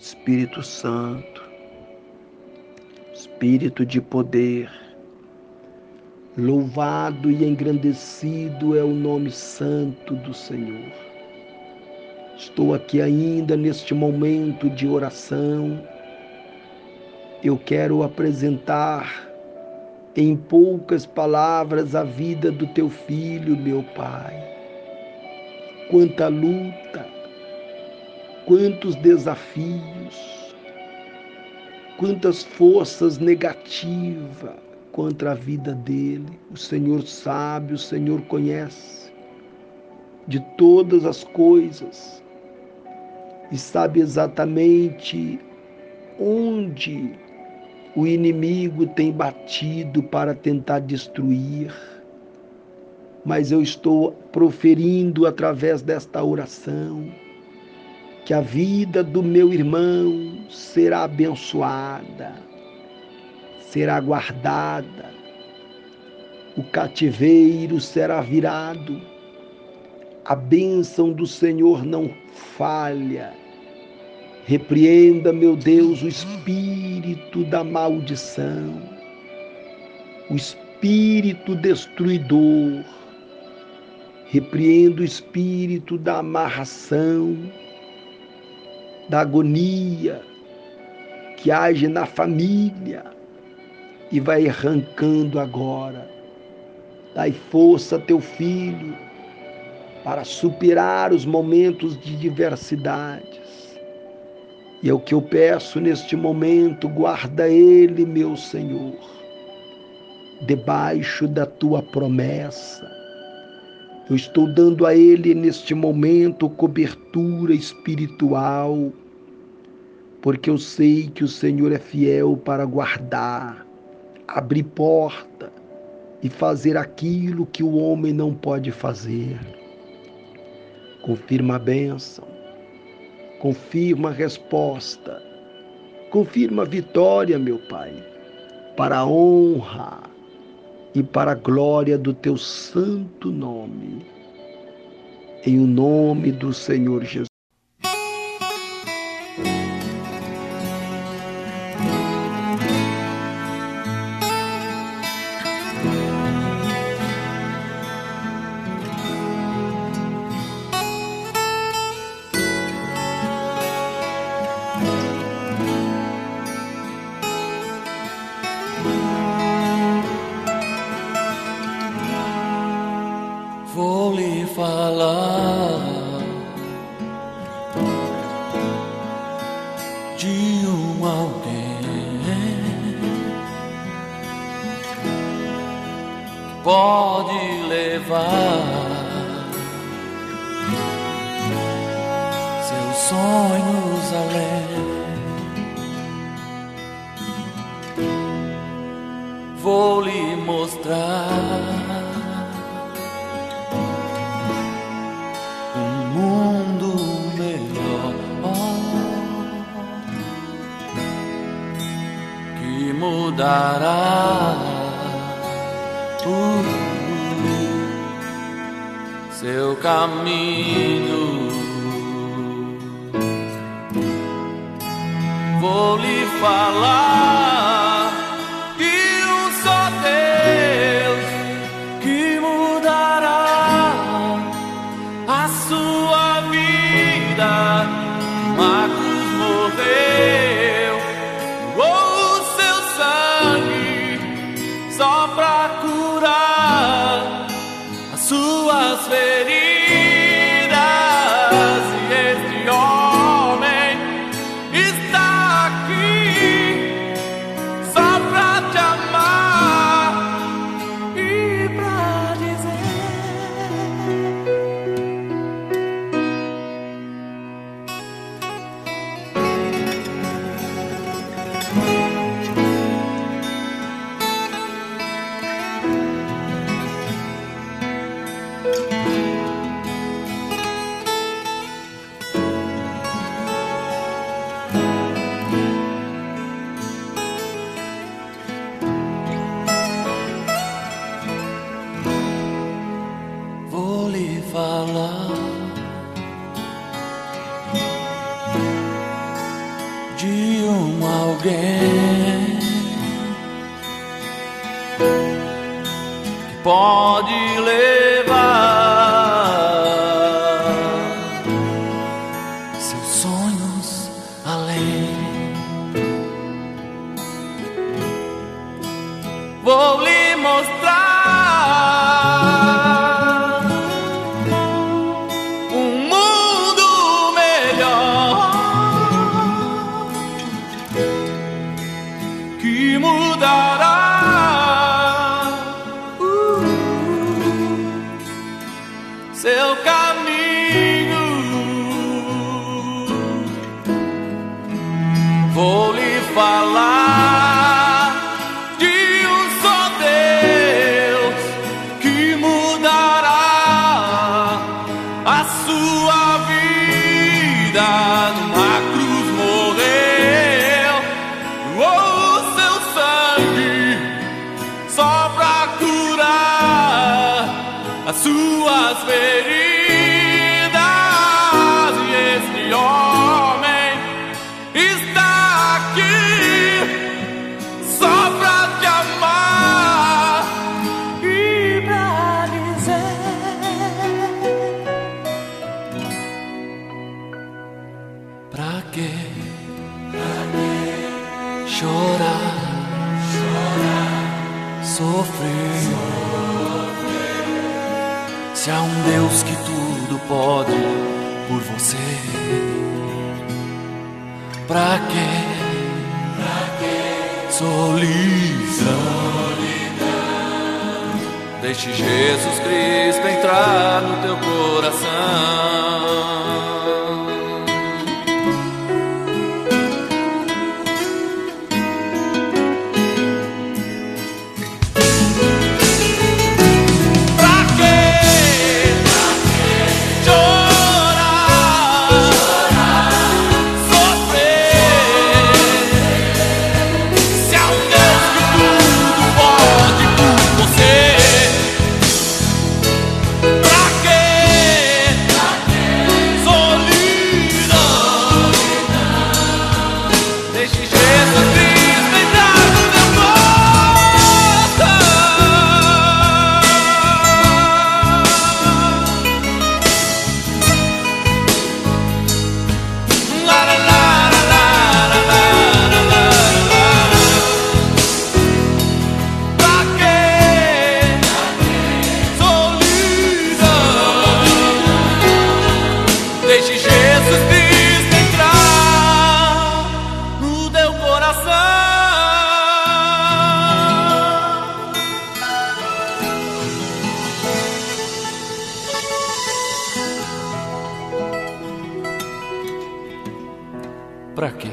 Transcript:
Espírito Santo, Espírito de poder, louvado e engrandecido é o nome santo do Senhor. Estou aqui ainda neste momento de oração. Eu quero apresentar em poucas palavras a vida do teu filho, meu Pai. Quanta luta, quantos desafios, quantas forças negativas contra a vida dele. O Senhor sabe, o Senhor conhece de todas as coisas e sabe exatamente onde o inimigo tem batido para tentar destruir. Mas eu estou proferindo através desta oração que a vida do meu irmão será abençoada, será guardada, o cativeiro será virado, a bênção do Senhor não falha. Repreenda, meu Deus, o espírito da maldição, o espírito destruidor. Repreenda o espírito da amarração, da agonia que age na família e vai arrancando agora. Dai força a teu filho para superar os momentos de diversidades. E é o que eu peço neste momento, guarda ele, meu Senhor, debaixo da tua promessa eu estou dando a Ele neste momento cobertura espiritual, porque eu sei que o Senhor é fiel para guardar, abrir porta e fazer aquilo que o homem não pode fazer. Confirma a bênção, confirma a resposta, confirma a vitória, meu Pai, para a honra e para a glória do teu santo nome. Em o nome do Senhor Jesus. Falar de um alguém que pode levar seus sonhos além. Vou lhe mostrar mudará uh, seu caminho. Vou lhe falar de um só Deus que mudará a sua vida. Alguém que pode levar seus sonhos Vou lhe falar de um só Deus que mudará a sua vida. Numa cruz morreu, o seu sangue só pra curar as suas feridas. Chorar, sofrer. Se há um Deus que tudo pode por você pra que solidão. Deixe Jesus Cristo entrar no teu coração. para qué?